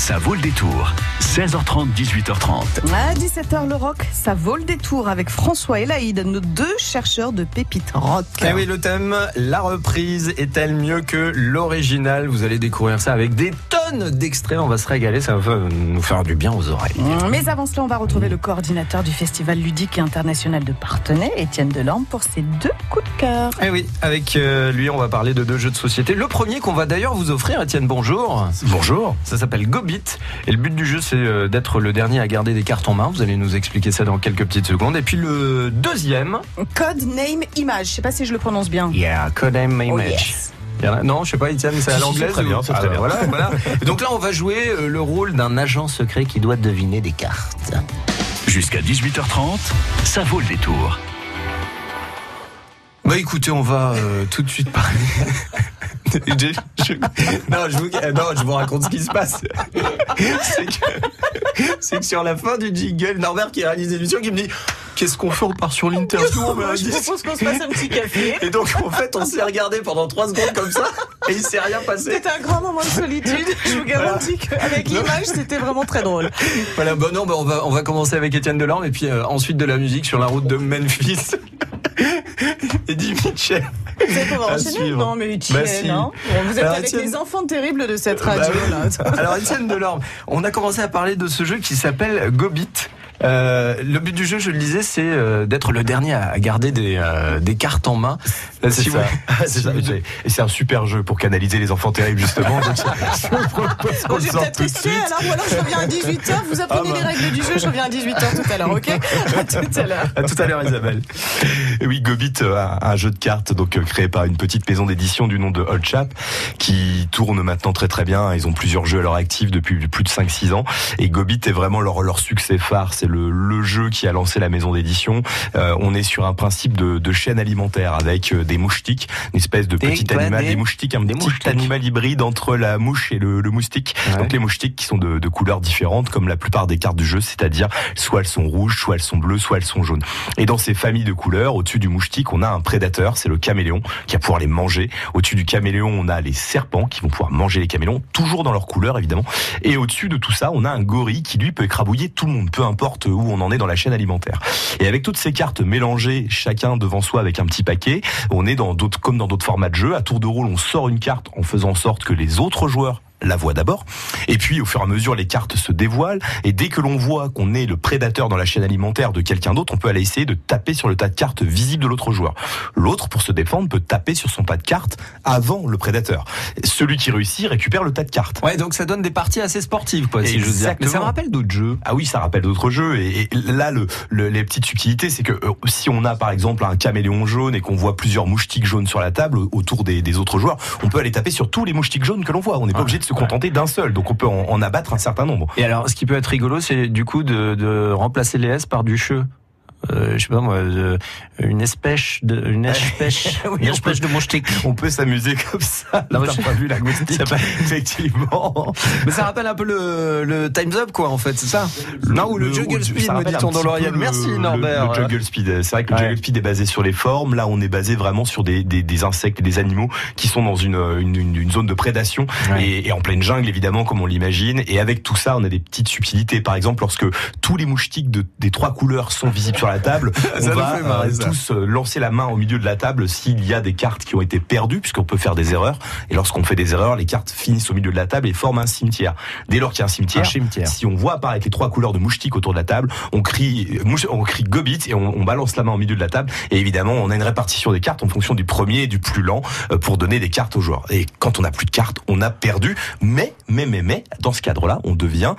ça vaut le détour. 16h30, 18h30. À 17h, le rock, ça vaut le détour avec François et Laïd, nos deux chercheurs de pépites rock. Eh oui, le thème, la reprise est-elle mieux que l'original? Vous allez découvrir ça avec des tonnes d'extraits. On va se régaler, ça va nous faire du bien aux oreilles. Mais avant cela, on va retrouver le coordinateur du Festival ludique et international de Partenay, Étienne Delorme, pour ses deux coups de cœur. Eh oui, avec euh, lui, on va parler de deux jeux de société. Le premier qu'on va d'ailleurs vous offrir, Étienne, bonjour. Bonjour. Ça s'appelle Et le but du jeu, c'est euh, d'être le dernier à garder des cartes en main. Vous allez nous expliquer ça dans quelques petites secondes. Et puis le deuxième. Code Name Image. Je sais pas si je le prononce bien. Yeah, Code Name Oh, Image. yes. Non, je sais pas, Étienne, c'est à l'anglaise c'est très ou- bien, c'est très Ah, bien. Voilà, Donc là, on va jouer euh, le rôle d'un agent secret qui doit deviner des cartes. Jusqu'à 18h30, ça vaut le détour. Bah écoutez, on va euh, tout de suite parler. Je- je- non, je vous, euh, non, je vous raconte ce qui se passe. C'est que, c'est que sur la fin du jingle, Norbert qui réalise l'émission qui me dit Qu'est-ce qu'on fait On part sur l'interview, Je propose qu'on se passe un petit café. Et donc en fait, on s'est regardé pendant trois secondes comme ça et il s'est rien passé. C'était un grand moment de solitude. Je vous garantis qu'avec l'image, c'était vraiment très drôle. Voilà, bon non, bah, on va on va commencer avec Étienne Delorme et puis euh, ensuite de la musique sur la route de Memphis. Eddie Mitchell. Vous êtes À enchaîner. Non, mais Étienne, Bah, si. Vous êtes Alors, avec les enfants terribles de cette Bah radio, oui. là. Alors Étienne Delorme, on a commencé à parler de ce jeu qui s'appelle Gobit. Euh, le but du jeu, je le disais, c'est euh, d'être le dernier à garder des, euh, des cartes en main. C'est si ça. vous- C'est vous- Et c'est un super jeu pour canaliser les enfants terribles, justement. Donc, je je propose qu'on le j'ai sorte peut-être tout de testé, suite. alors ou alors je reviens à 18h. Vous apprenez Ah bah. les règles du jeu, je reviens à 18h tout à l'heure, ok À tout à l'heure. À tout à l'heure, Isabelle. Et oui, Gobit, euh, un, un jeu de cartes donc euh, créé par une petite maison d'édition du nom de Old Chap qui tourne maintenant très très bien. Ils ont plusieurs jeux à leur actif depuis plus de 5-6 ans. Et Gobit est vraiment leur, leur succès phare. C'est le, le jeu qui a lancé la maison d'édition. Euh, on est sur un principe de, de chaîne alimentaire avec euh, des moustiques, une espèce de petit animal, des- des moustiques, un des petit moustiques. animal hybride entre la mouche et le, le moustique. Ouais. Donc les moustiques qui sont de, de couleurs différentes comme la plupart des cartes du jeu, c'est-à-dire soit elles sont rouges, soit elles sont bleues, soit elles sont jaunes. Et dans ces familles de couleurs, au-dessus du moustique, on a un prédateur, c'est le caméléon, qui va pouvoir les manger. Au-dessus du caméléon, on a les serpents qui vont pouvoir manger les caméléons, toujours dans leur couleur évidemment. Et au-dessus de tout ça, on a un gorille qui lui peut écrabouiller tout le monde, peu importe où on en est dans la chaîne alimentaire. Et avec toutes ces cartes mélangées, chacun devant soi avec un petit paquet, on est dans comme dans d'autres formats de jeu. À tour de rôle, on sort une carte en faisant en sorte que les autres joueurs la voient d'abord. Et puis, au fur et à mesure, les cartes se dévoilent. Et dès que l'on voit qu'on est le prédateur dans la chaîne alimentaire de quelqu'un d'autre, on peut aller essayer de taper sur le tas de cartes visible de l'autre joueur. L'autre, pour se défendre, peut taper sur son pas de cartes avant le prédateur. Celui qui réussit récupère le tas de cartes. Ouais, donc ça donne des parties assez sportives, quoi, si je veux dire. Mais ça me rappelle d'autres jeux. Ah oui, ça rappelle d'autres jeux. Et, là, le, le- les petites subtilités, c'est que euh, si on a par exemple un caméléon jaune et qu'on voit plusieurs moustiques jaunes sur la table au- autour des, des autres joueurs, on peut aller taper sur tous les moustiques jaunes que l'on voit. On n'est pas obligé de se contenter d'un seul. Donc on peut en, abattre un certain nombre. Et alors, ce qui peut être rigolo, c'est du coup de, de remplacer les S par du che. Euh, je sais pas moi, de- une espèce de, une espèce, Oui, une espèce peut- de moustique. On peut s'amuser comme ça. T'as je- pas vu la moustique Effectivement. Mais ça rappelle un peu le, le Time's Up, quoi, en fait, c'est ça Non, ou le, Juggle ça Speed, me dit-on dans le- Merci, le- Norbert. Le, Juggle Speed. C'est vrai que le Ouais. Juggle Speed est basé sur les formes. Là, on est basé vraiment sur des, des, des insectes et des animaux qui sont dans une, une, une- une zone de prédation Ouais. et, et en pleine jungle, évidemment, comme on l'imagine. Et avec tout ça, on a des petites subtilités. Par exemple, lorsque tous les moustiques de, des trois couleurs sont visibles sur la table, on Ça va marrer, euh, tous euh, lancer la main au milieu de la table s'il y a des cartes qui ont été perdues, puisqu'on peut faire des erreurs. Et lorsqu'on fait des erreurs, les cartes finissent au milieu de la table et forment un cimetière. Dès lors qu'il y a un cimetière, Un cimetière. si on voit apparaître les trois couleurs de moustiques autour de la table, on crie, mouche- on crie Gobit et on, on balance la main au milieu de la table. Et évidemment, on a une répartition des cartes en fonction du premier et du plus lent euh, pour donner des cartes aux joueurs. Et quand on n'a plus de cartes, on a perdu. Mais, mais, mais, mais, dans ce cadre-là, on devient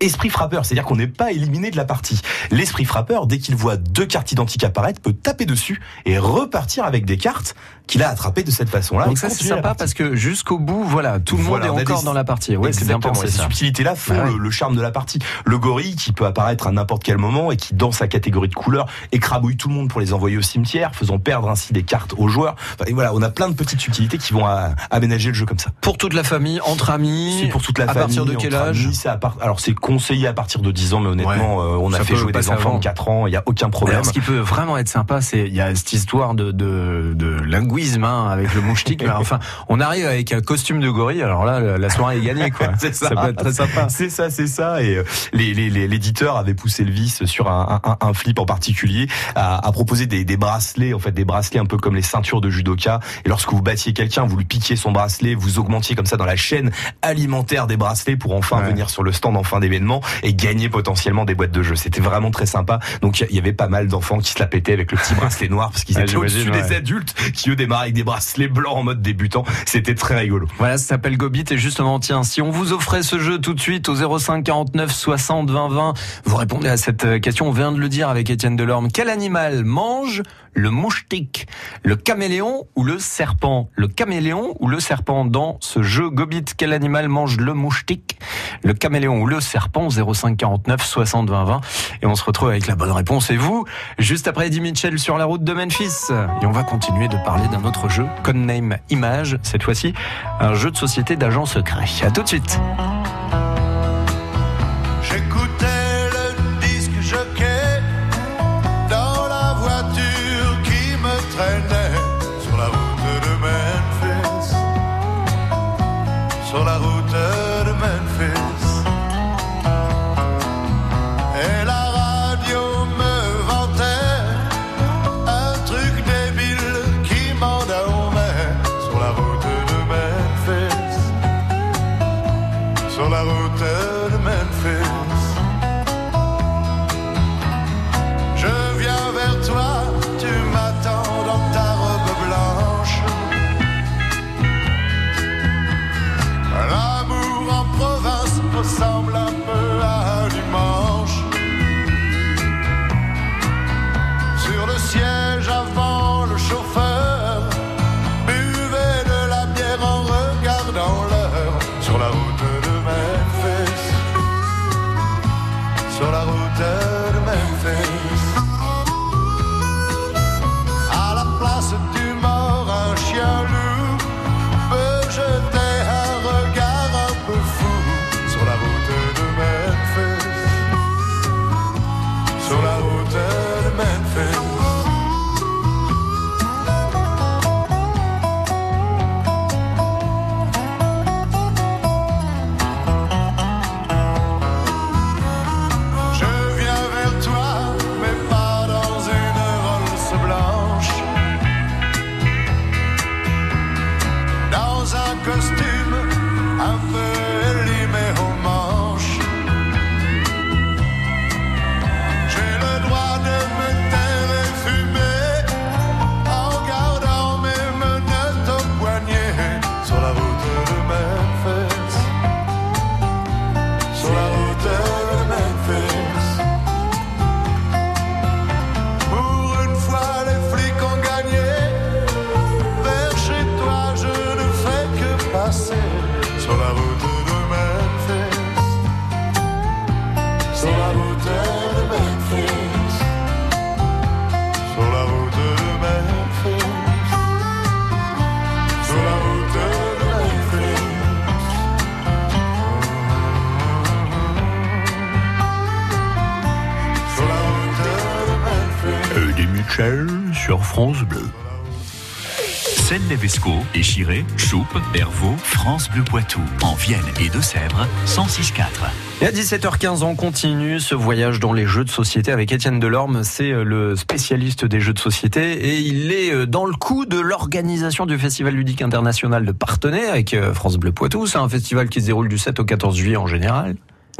esprit frappeur, c'est-à-dire qu'on n'est pas éliminé de la partie. L'esprit frappeur, dès qu'il voit deux cartes identiques apparaître, peut taper dessus et repartir avec des cartes qu'il a attrapées de cette façon-là. Donc ça, c'est sympa parce que jusqu'au bout, voilà, tout le Voilà, monde on est encore des- dans la partie. Ouais, c'est bien pensé ces subtilités-là font Ah ouais. le, le charme de la partie. Le gorille qui peut apparaître à n'importe quel moment et qui, dans sa catégorie de couleurs, écrabouille tout le monde pour les envoyer au cimetière, faisant perdre ainsi des cartes aux joueurs. Enfin, et voilà, on a plein de petites subtilités qui vont à- aménager le jeu comme ça. Pour toute la famille, entre amis. C'est pour toute la à famille. partir de quel âge amis, c'est à part- Alors c'est conseillé à partir de 10 ans, mais honnêtement, euh, on a Ça fait jouer des enfants de 4 ans, il y a aucun problème. Alors, ce qui peut vraiment être sympa, c'est il y a cette histoire de de, de linguisme hein, avec le mouchetique. mais enfin, on arrive avec un costume de gorille. Alors là, la- soirée est gagnée, quoi. C'est ça. peut être très sympa. C'est ça, c'est ça. Et euh, les- les- les- l'éditeur avait poussé le vice sur un, un- un flip en particulier, à, à proposer des, des bracelets, en fait, des bracelets un peu comme les ceintures de judoka. Et lorsque vous battiez quelqu'un, vous lui piquiez son bracelet, vous augmentiez comme ça dans la chaîne alimentaire des bracelets pour enfin Ouais. venir sur le stand en fin d'événement et gagner potentiellement des boîtes de jeux. C'était vraiment très sympa. Donc il y avait pas mal d'enfants qui se la pétaient avec le petit bracelet noir parce qu'ils Ah, étaient au-dessus des adultes qui eux démarraient avec des bracelets blancs en mode débutant. C'était très rigolo. Voilà, ça s'appelle Gobit et justement, tiens, si on vous offrait ce jeu tout de suite au 05 49 60 20 20, vous répondez à cette euh, question. On vient de le dire avec Étienne Delorme. Quel animal mange le mouchetique, le caméléon ou le serpent Le caméléon ou le serpent dans ce jeu Gobit Quel animal mange le mouchetique, le caméléon ou le serpent 05 49 60 20 20 et on se retrouve avec la bonne réponse. Et vous, juste après Eddie Mitchell sur la route de Memphis. Et on va continuer de parler d'un autre jeu, Codename Image, cette fois-ci un jeu de société d'agents secrets. À tout de suite. Sur la route de Memphis. Sur la route de Memphis. Sur la route de Memphis. Sur la route de Memphis. Sur la route de Memphis. Eddie Mitchell sur France Bleu. Celle-Levesco, Échiré, Choupe, Hervaux, France Bleu Poitou, en Vienne et Deux-Sèvres, 106.4. Et à 17h15, on continue ce voyage dans les jeux de société avec Étienne Delorme. C'est euh, le spécialiste des jeux de société et il est euh, dans le coup de l'organisation du Festival ludique international de Partenay avec euh, France Bleu Poitou. C'est un festival qui se déroule du 7 au 14 juillet en général.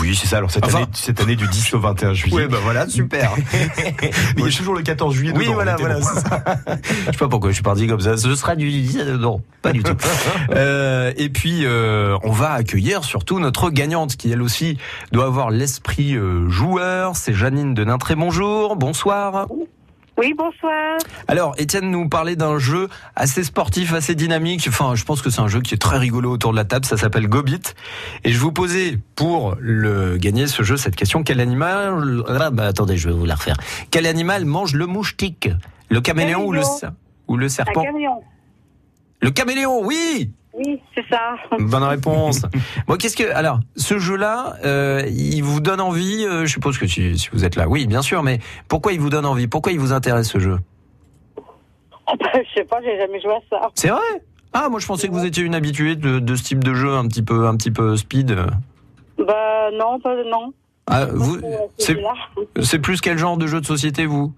Oui, c'est ça. Alors cette, Enfin- année, cette année du 10 au 21 juillet. bah voilà, super. Mais il y a toujours le 14 juillet Oui, dedans, voilà, voilà, bon. c'est ça. Je sais pas pourquoi je suis parti comme ça. Ce sera du non, pas du tout. Euh, et puis euh, on va accueillir surtout notre gagnante qui elle aussi doit avoir l'esprit euh, joueur. C'est Janine de Nintré. Bonjour, bonsoir. Oui, bonsoir. Alors, Étienne nous parlait d'un jeu assez sportif, assez dynamique. Enfin, je pense que c'est un jeu qui est très rigolo autour de la table. Ça s'appelle Gobit. Et je vous posais pour le gagner ce jeu cette question quel animal ah, bah, Attendez, je vais vous la refaire. Quel animal mange le mouchetique Le caméléon ou le Caméléon. ou le serpent? Camion. Le caméléon, oui. Oui, c'est ça. Bonne réponse. Bon, qu'est-ce que alors ce jeu-là, euh, il vous donne envie euh, Je suppose que si, si vous êtes là, oui, bien sûr. Mais pourquoi il vous donne envie? Pourquoi il vous intéresse ce jeu? Oh, bah, je sais pas, j'ai jamais joué à ça. C'est vrai? Ah, moi je pensais que vous étiez une habituée de, de ce type de jeu, un petit peu, un petit peu speed. Bah non, pas non. Ah, vous, euh, c'est plus quel genre de jeu de société vous?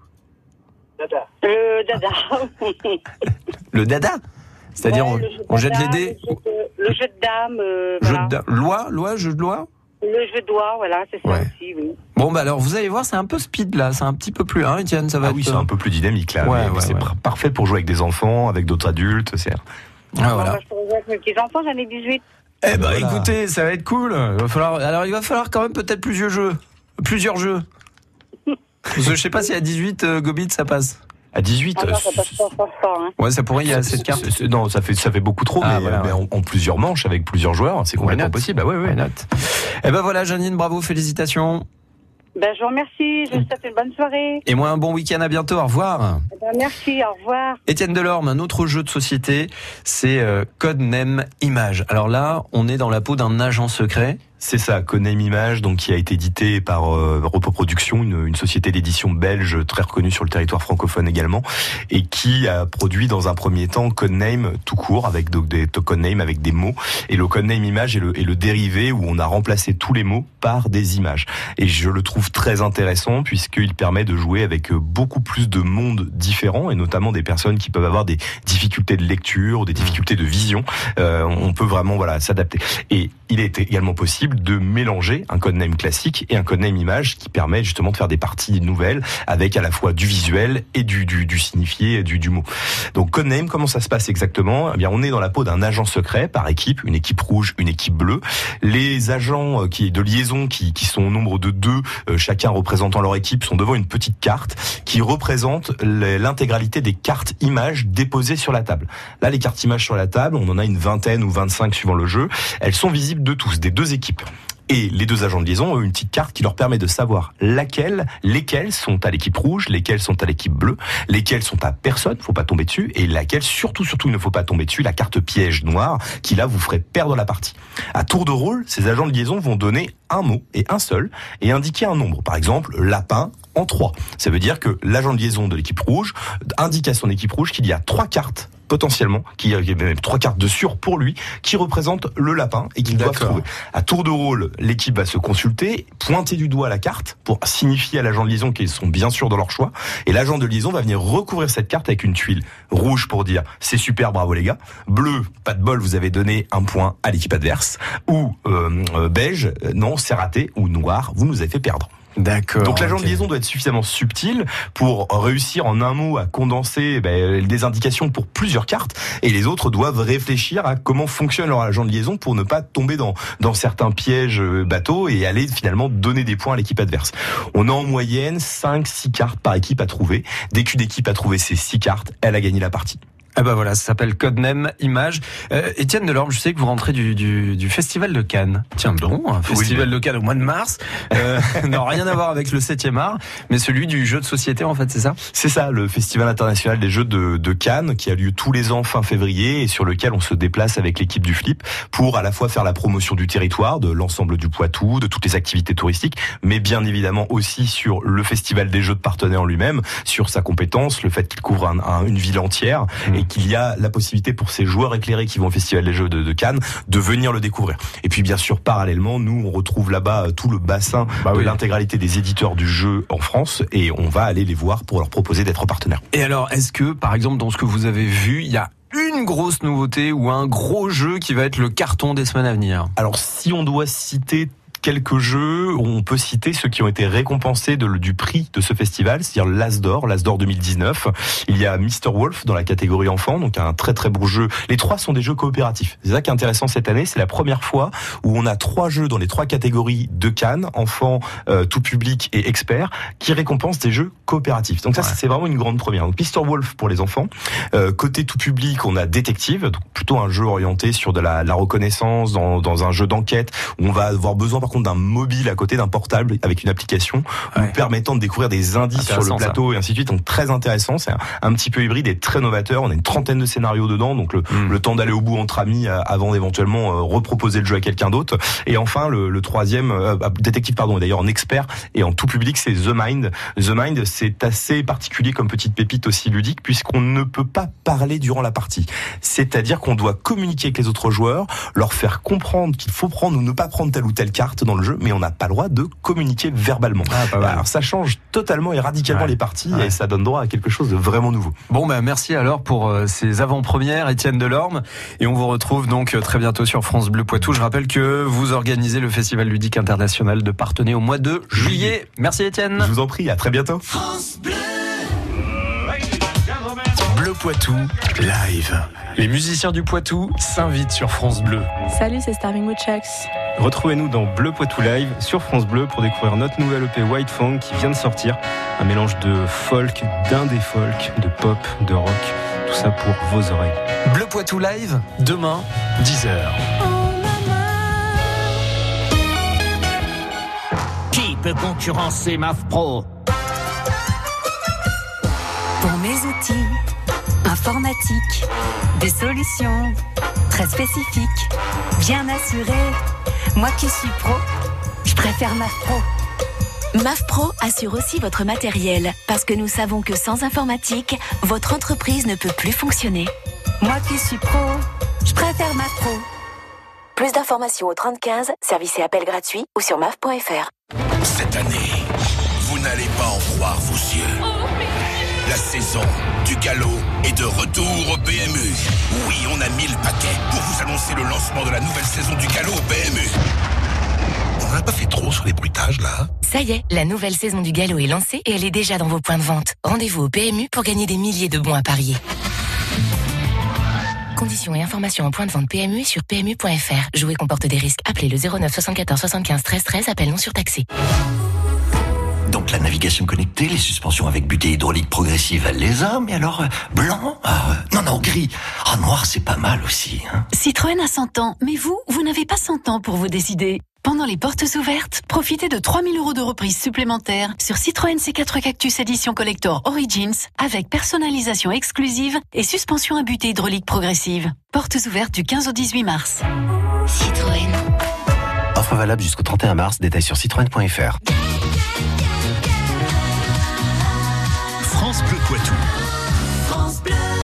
Le dada. Le dada? C'est-à-dire Ouais, on, le jeu de on jette les dés Le jeu de, le jeu de dames, euh, Jeu voilà. de loi, loi, jeu de loi? Le jeu de doigts, voilà, c'est ça Ouais. aussi, oui. Bon bah alors vous allez voir, c'est un peu speed là, c'est un petit peu plus, hein, Étienne, ça va. Ah oui, être- c'est un peu plus dynamique là. Ouais, c'est parfait pour jouer avec des enfants, avec d'autres adultes. C'est Ah, voilà. Moi, je pourrais jouer avec mes petits-enfants, j'en ai 18. Eh ben Voilà. écoutez, ça va être cool. Il va falloir, alors il va falloir quand même peut-être plusieurs jeux, plusieurs jeux. Je sais pas si à 18 euh, Gobit ça passe. À 18. Ah non, ça euh, passe pas hein. Ouais, ça pourrait, il y a assez de c'est- cartes. c'est- Non, ça fait ça fait beaucoup trop, Ah, mais, voilà, mais en, en plusieurs manches avec plusieurs joueurs, c'est complètement possible. Ah ouais, ouais. Why not? Eh ben voilà, Janine, bravo, félicitations. Ben, je vous remercie, je vous souhaite une bonne soirée. Et moi un bon week-end, à bientôt, au revoir. Eh Ben, merci, au revoir. Étienne Delorme, un autre jeu de société, c'est euh, Codename Image. Alors là, on est dans la peau d'un agent secret. C'est ça, Conem Image, donc qui a été édité par euh, Repo une, une société d'édition belge très reconnue sur le territoire francophone également, et qui a produit dans un premier temps Codename tout court avec donc des codenames avec des mots. Et le Codename Image est le, est le dérivé où on a remplacé tous les mots par des images. Et je le trouve très intéressant puisqu'il permet de jouer avec euh, beaucoup plus de mondes différents et notamment des personnes qui peuvent avoir des difficultés de lecture des difficultés de vision. Euh, on peut vraiment voilà s'adapter. Et il est également possible de mélanger un codename classique et un codename image qui permet justement de faire des parties nouvelles avec à la fois du visuel et du, du, du signifié du, du mot. Donc codename, comment ça se passe exactement? Eh bien, on est dans la peau d'un agent secret par équipe, une équipe rouge, une équipe bleue. Les agents euh, qui de liaison qui, qui sont au nombre de deux, euh, chacun représentant leur équipe, sont devant une petite carte qui représente l'intégralité des cartes images déposées sur la table. Là, les cartes images sur la table, on en a une vingtaine ou 25 suivant le jeu. Elles sont visibles de tous, des deux équipes. Et les deux agents de liaison ont une petite carte qui leur permet de savoir laquelle, lesquelles sont à l'équipe rouge, lesquelles sont à l'équipe bleue, lesquelles sont à personne, faut pas tomber dessus, et laquelle surtout, surtout, il ne faut pas tomber dessus, la carte piège noire, qui là vous ferait perdre la partie. À tour de rôle, ces agents de liaison vont donner un mot et un seul, et indiquer un nombre. Par exemple, lapin en 3. Ça veut dire que l'agent de liaison de l'équipe rouge indique à son équipe rouge qu'il y a trois cartes potentiellement, qui a même trois cartes de sûr pour lui, qui représentent le lapin et qu'il doit D'accord. trouver. À tour de rôle, l'équipe va se consulter, pointer du doigt la carte pour signifier à l'agent de liaison qu'ils sont bien sûrs de leur choix. Et l'agent de liaison va venir recouvrir cette carte avec une tuile rouge pour dire c'est super, bravo les gars. Bleu, pas de bol, vous avez donné un point à l'équipe adverse. Ou euh, euh, beige, euh, non, c'est raté. Ou noir, vous nous avez fait perdre. D'accord. Donc l'agent de liaison doit être suffisamment subtil pour réussir en un mot à condenser ben, des indications pour plusieurs cartes et les autres doivent réfléchir à comment fonctionne leur agent de liaison pour ne pas tomber dans, dans certains pièges euh, bateaux et aller finalement donner des points à l'équipe adverse. On a en moyenne 5-6 cartes par équipe à trouver. Dès qu'une équipe a trouvé ces 6 cartes, elle a gagné la partie. Ah bah voilà, ça s'appelle Codename Image. Euh, Étienne Delorme, je sais que vous rentrez du, du, du festival de Cannes. Tiens donc, un festival de Cannes au mois de mars. Euh, non, rien à voir avec le 7e art, mais celui du jeu de société en fait, c'est ça? C'est ça, le Festival international des jeux de, de Cannes, qui a lieu tous les ans fin février et sur lequel on se déplace avec l'équipe du Flip pour à la fois faire la promotion du territoire, de l'ensemble du Poitou, de toutes les activités touristiques, mais bien évidemment aussi sur le Festival des jeux de partenaires en lui-même, sur sa compétence, le fait qu'il couvre un- un- une ville entière et qu'il y a la possibilité pour ces joueurs éclairés qui vont au Festival des jeux de, de Cannes de venir le découvrir. Et puis bien sûr, parallèlement, nous, on retrouve là-bas euh, tout le bassin Bah de oui. l'intégralité des éditeurs du jeu en France et on va aller les voir pour leur proposer d'être partenaires. Et alors, est-ce que, par exemple, dans ce que vous avez vu, il y a une grosse nouveauté ou un gros jeu qui va être le carton des semaines à venir? Alors si on doit citer quelques jeux, on peut citer ceux qui ont été récompensés de- du prix de ce festival, c'est-à-dire l'As d'Or, l'As d'Or 2019. Il y a Mr. Wolf dans la catégorie enfant, donc un très très beau jeu. Les trois sont des jeux coopératifs. C'est ça qui est intéressant cette année, c'est la première fois où on a trois jeux dans les trois catégories de Cannes, enfants, euh, tout public et experts, qui récompensent des jeux coopératifs. Donc ça, c'est vraiment une grande première. Donc Mr. Wolf pour les enfants. Euh, côté tout public, on a Détective, donc plutôt un jeu orienté sur de la, la reconnaissance dans, dans un jeu d'enquête où on va avoir besoin par d'un mobile à côté d'un portable avec une application nous permettant de découvrir des indices sur le ça. plateau et ainsi de suite. Donc très intéressant. C'est un, un petit peu hybride et très novateur. On a une trentaine de scénarios dedans, donc le, Mm. le temps d'aller au bout entre amis euh, avant d'éventuellement euh, reproposer le jeu à quelqu'un d'autre. Et enfin, le, le troisième euh, euh, détective, pardon, est d'ailleurs en expert et en tout public, c'est The Mind. The Mind, c'est assez particulier comme petite pépite aussi ludique puisqu'on ne peut pas parler durant la partie. C'est-à-dire qu'on doit communiquer avec les autres joueurs, leur faire comprendre qu'il faut prendre ou ne pas prendre telle ou telle carte dans le jeu, mais on n'a pas le droit de communiquer verbalement. Ah, pas mal. Alors ça change totalement et radicalement Ouais. les parties Ouais. et ça donne droit à quelque chose de vraiment nouveau. Bon, ben merci alors pour euh, ces avant-premières, Étienne Delorme. Et on vous retrouve donc euh, très bientôt sur France Bleu Poitou. Je rappelle que vous organisez le Festival ludique international de Partenay au mois de juillet. Merci Étienne. Je vous en prie, à très bientôt. Bleu Poitou, live. Les musiciens du Poitou s'invitent sur France Bleu. Salut, c'est Starving Woodchucks. Retrouvez-nous dans Bleu Poitou Live sur France Bleu pour découvrir notre nouvelle EP White Funk qui vient de sortir. Un mélange de folk, d'indé folk, de pop, de rock. Tout ça pour vos oreilles. Bleu Poitou Live, demain, 10h. Qui peut concurrencer MAF Pro? Pour mes outils informatiques, des solutions très spécifiques, bien assurées. Moi qui suis pro, je préfère MAF Pro. MAF Pro assure aussi votre matériel parce que nous savons que sans informatique, votre entreprise ne peut plus fonctionner. Moi qui suis pro, je préfère MAF Pro. Plus d'informations au 3015, service et appel gratuit ou sur maf.fr. Cette année, vous n'allez pas en croire vos yeux. La saison du galop est de retour au PMU. Oui, on a mis le paquet pour vous annoncer le lancement de la nouvelle saison du galop au PMU. On n'a pas fait trop sur les bruitages là Ça y est, la nouvelle saison du galop est lancée et elle est déjà dans vos points de vente. Rendez-vous au PMU pour gagner des milliers de bons à parier. Conditions et informations en point de vente PMU sur PMU.fr. Jouer comporte des risques. Appelez le 09 74 75 13 13. Appel non surtaxé. Donc la navigation connectée, les suspensions avec butée hydraulique progressive, elle les a, mais alors euh, blanc ah, euh, Non, non, gris. Ah, noir, c'est pas mal aussi. Hein. Citroën a 100 ans, mais vous, vous n'avez pas 100 ans pour vous décider. Pendant les portes ouvertes, profitez de 3000 euros de reprise supplémentaire sur Citroën C4 Cactus Edition Collector Origins avec personnalisation exclusive et suspension à butée hydraulique progressive. Portes ouvertes du 15 au 18 mars. Citroën. Offre valable jusqu'au 31 mars, détail sur citroën.fr.